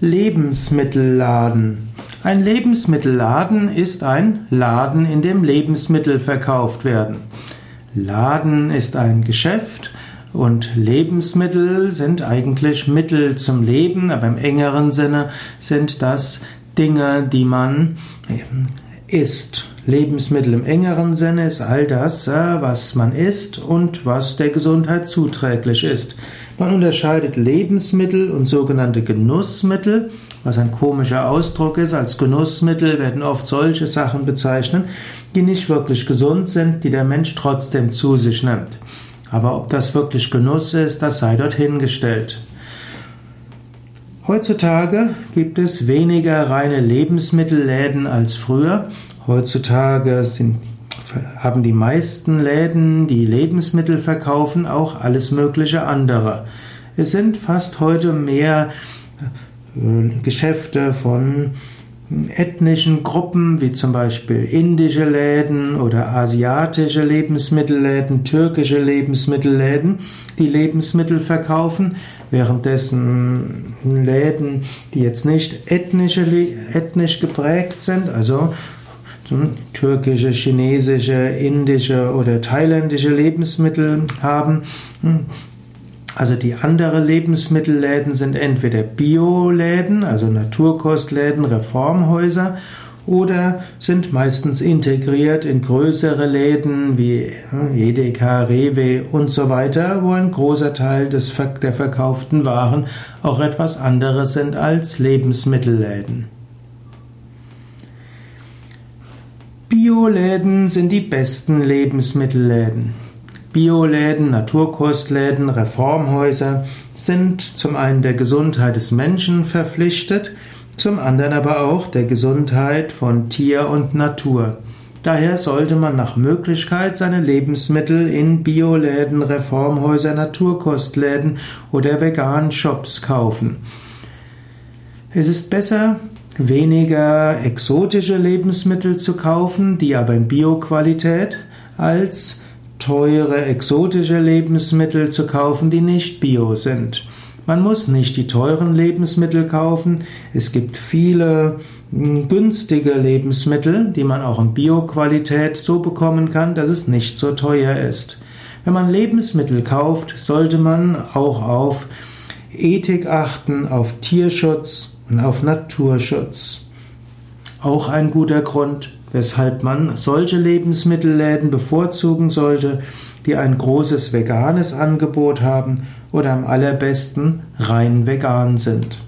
Lebensmittelladen. Ein Lebensmittelladen ist ein Laden, in dem Lebensmittel verkauft werden. Laden ist ein Geschäft und Lebensmittel sind eigentlich Mittel zum Leben, aber im engeren Sinne sind das Dinge, die man isst. Lebensmittel im engeren Sinne ist all das, was man isst und was der Gesundheit zuträglich ist. Man unterscheidet Lebensmittel und sogenannte Genussmittel, was ein komischer Ausdruck ist. Als Genussmittel werden oft solche Sachen bezeichnet, die nicht wirklich gesund sind, die der Mensch trotzdem zu sich nimmt. Aber ob das wirklich Genuss ist, das sei dort hingestellt. Heutzutage gibt es weniger reine Lebensmittelläden als früher. Heutzutage sind haben die meisten Läden, die Lebensmittel verkaufen, auch alles mögliche andere. Es sind fast heute mehr äh, Geschäfte von ethnischen Gruppen, wie zum Beispiel indische Läden oder asiatische Lebensmittelläden, türkische Lebensmittelläden, die Lebensmittel verkaufen, währenddessen Läden, die jetzt nicht ethnisch geprägt sind, also türkische, chinesische, indische oder thailändische Lebensmittel haben. Hm. Also die anderen Lebensmittelläden sind entweder Bioläden, also Naturkostläden, Reformhäuser oder sind meistens integriert in größere Läden wie Edeka, Rewe und so weiter, wo ein großer Teil des, der verkauften Waren auch etwas anderes sind als Lebensmittelläden. Bioläden sind die besten Lebensmittelläden. Bioläden, Naturkostläden, Reformhäuser sind zum einen der Gesundheit des Menschen verpflichtet, zum anderen aber auch der Gesundheit von Tier und Natur. Daher sollte man nach Möglichkeit seine Lebensmittel in Bioläden, Reformhäuser, Naturkostläden oder veganen Shops kaufen. Es ist besser, weniger exotische Lebensmittel zu kaufen, die aber in Bioqualität, als teure exotische Lebensmittel zu kaufen, die nicht bio sind. Man muss nicht die teuren Lebensmittel kaufen. Es gibt viele hm, günstige Lebensmittel, die man auch in Bioqualität so bekommen kann, dass es nicht so teuer ist. Wenn man Lebensmittel kauft, sollte man auch auf Ethik achten, auf Tierschutz und auf Naturschutz. Auch ein guter Grund, weshalb man solche Lebensmittelläden bevorzugen sollte, die ein großes veganes Angebot haben oder am allerbesten rein vegan sind.